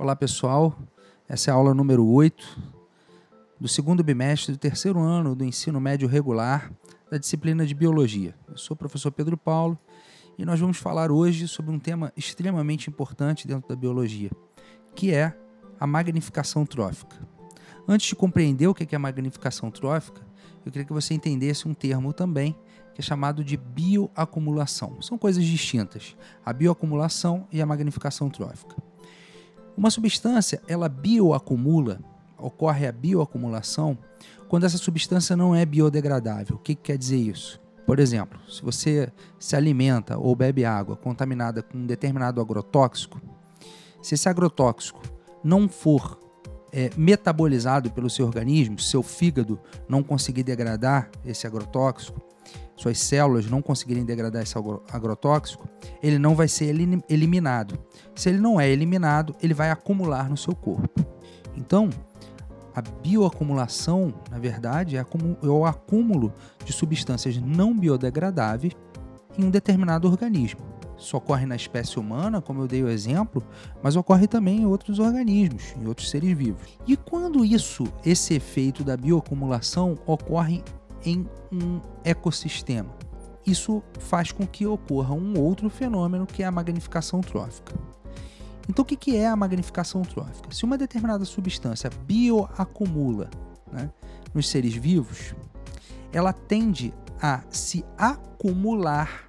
Olá pessoal, essa é a aula número 8 do segundo bimestre do terceiro ano do ensino médio regular da disciplina de Biologia. Eu sou o professor Pedro Paulo e nós vamos falar hoje sobre um tema extremamente importante dentro da biologia, que é a magnificação trófica. Antes de compreender o que é magnificação trófica, eu queria que você entendesse um termo também que é chamado de bioacumulação. São coisas distintas, a bioacumulação e a magnificação trófica. Uma substância, ela bioacumula, ocorre a bioacumulação quando essa substância não é biodegradável. O que, que quer dizer isso? Por exemplo, se você se alimenta ou bebe água contaminada com um determinado agrotóxico, se esse agrotóxico não for é, metabolizado pelo seu organismo, seu fígado não conseguir degradar esse agrotóxico, suas células não conseguirem degradar esse agrotóxico, ele não vai ser eliminado. Se ele não é eliminado, ele vai acumular no seu corpo. Então, a bioacumulação, na verdade, é, é o acúmulo de substâncias não biodegradáveis em um determinado organismo. Isso ocorre na espécie humana, como eu dei o exemplo, mas ocorre também em outros organismos, em outros seres vivos. E quando isso, esse efeito da bioacumulação, ocorre em um ecossistema. Isso faz com que ocorra um outro fenômeno que é a magnificação trófica. Então, o que é a magnificação trófica? Se uma determinada substância bioacumula né, nos seres vivos, ela tende a se acumular,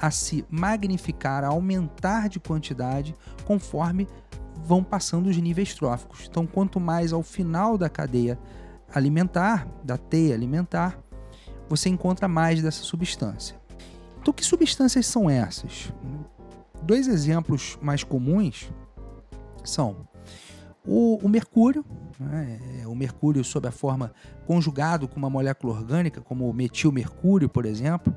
a se magnificar, a aumentar de quantidade conforme vão passando os níveis tróficos. Então, quanto mais ao final da cadeia alimentar, da teia alimentar, você encontra mais dessa substância. Então, que substâncias são essas? Dois exemplos mais comuns são o, o mercúrio, né? É, o mercúrio sob a forma conjugado com uma molécula orgânica, como o metilmercúrio, por exemplo,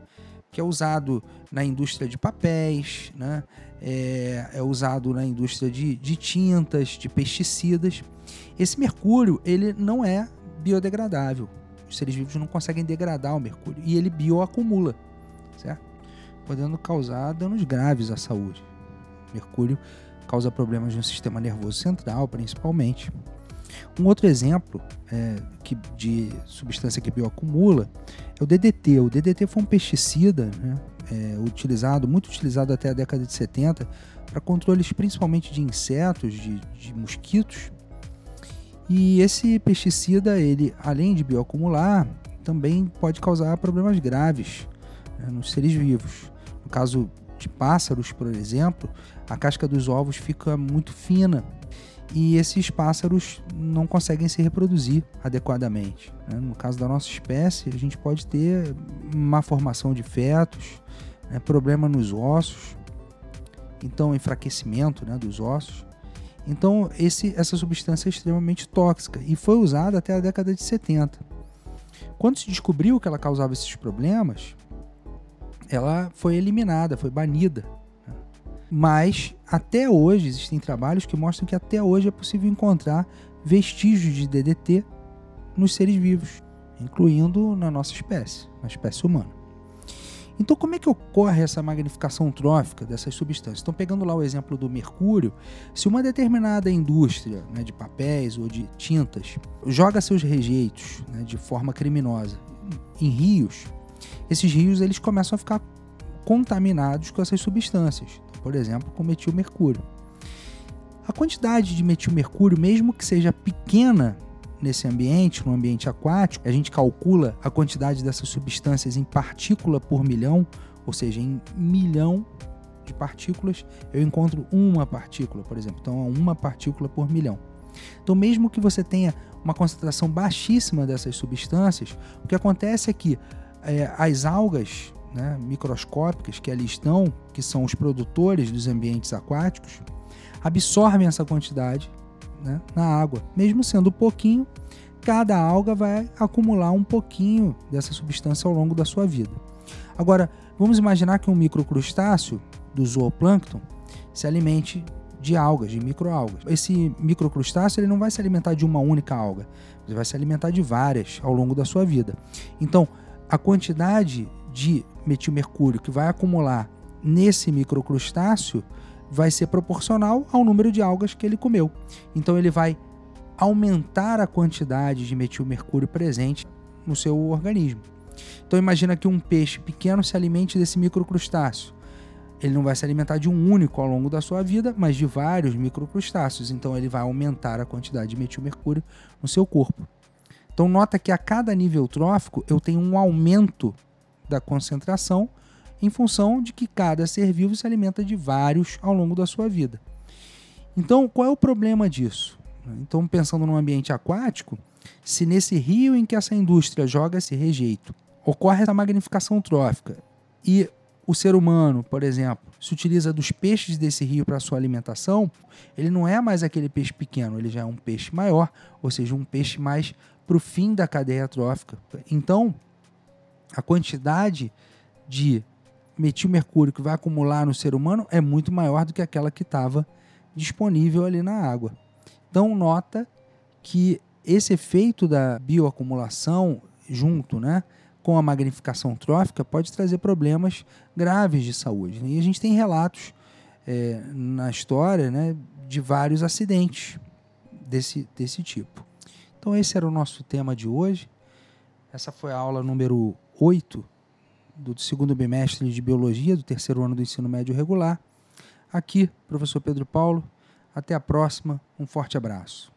que é usado na indústria de papéis, né? é, é, usado na indústria de, de tintas, de pesticidas. Esse mercúrio ele não é biodegradável, os seres vivos não conseguem degradar o mercúrio e ele bioacumula, certo? Podendo causar danos graves à saúde. Mercúrio causa problemas no sistema nervoso central, principalmente. Um outro exemplo é, que, de substância que bioacumula é o DDT. O DDT foi um pesticida né, é, utilizado, muito utilizado até a década de 70 para controles principalmente de insetos, de, de mosquitos e esse pesticida, ele, além de bioacumular, também pode causar problemas graves né, nos seres vivos. No caso de pássaros, por exemplo, a casca dos ovos fica muito fina e esses pássaros não conseguem se reproduzir adequadamente. Né? No caso da nossa espécie, a gente pode ter má formação de fetos, né? problema nos ossos, então enfraquecimento né, dos ossos. Então, esse, essa substância é extremamente tóxica e foi usada até a década de 70. Quando se descobriu que ela causava esses problemas, ela foi eliminada, foi banida. Mas até hoje existem trabalhos que mostram que até hoje é possível encontrar vestígios de DDT nos seres vivos, incluindo na nossa espécie, na espécie humana. Então, como é que ocorre essa magnificação trófica dessas substâncias? Então, pegando lá o exemplo do mercúrio, se uma determinada indústria né, de papéis ou de tintas joga seus rejeitos né, de forma criminosa em rios, esses rios eles começam a ficar contaminados com essas substâncias, então, por exemplo, com metilmercúrio. A quantidade de metilmercúrio, mesmo que seja pequena nesse ambiente, no ambiente aquático, a gente calcula a quantidade dessas substâncias em partícula por milhão, ou seja, em milhão de partículas, eu encontro uma partícula, por exemplo. Então, é uma partícula por milhão. Então, mesmo que você tenha uma concentração baixíssima dessas substâncias, o que acontece é que é, as algas né, microscópicas que ali estão, que são os produtores dos ambientes aquáticos, absorvem essa quantidade né, na água. Mesmo sendo pouquinho, cada alga vai acumular um pouquinho dessa substância ao longo da sua vida. Agora, vamos imaginar que um microcrustáceo do zooplâncton se alimente de algas, de microalgas. Esse microcrustáceo ele não vai se alimentar de uma única alga, ele vai se alimentar de várias ao longo da sua vida. Então, a quantidade de metilmercúrio que vai acumular nesse microcrustáceo vai ser proporcional ao número de algas que ele comeu. Então ele vai aumentar a quantidade de metilmercúrio presente no seu organismo. Então imagina que um peixe pequeno se alimente desse microcrustáceo. Ele não vai se alimentar de um único ao longo da sua vida, mas de vários microcrustáceos. Então ele vai aumentar a quantidade de metilmercúrio no seu corpo. Então nota que a cada nível trófico eu tenho um aumento da concentração em função de que cada ser vivo se alimenta de vários ao longo da sua vida. Então, qual é o problema disso? Então, pensando no ambiente aquático, se nesse rio em que essa indústria joga esse rejeito ocorre essa magnificação trófica e o ser humano, por exemplo, se utiliza dos peixes desse rio para sua alimentação, ele não é mais aquele peixe pequeno, ele já é um peixe maior, ou seja, um peixe mais para o fim da cadeia trófica. Então, a quantidade de metilmercúrio que vai acumular no ser humano é muito maior do que aquela que estava disponível ali na água. Então, nota que esse efeito da bioacumulação junto, né, com a magnificação trófica pode trazer problemas graves de saúde. E a gente tem relatos é, na história né, de vários acidentes desse, desse tipo. Então, esse era o nosso tema de hoje. Essa foi a aula número 8 do segundo bimestre de Biologia, do terceiro ano do ensino médio regular. Aqui, professor Pedro Paulo. Até a próxima. Um forte abraço.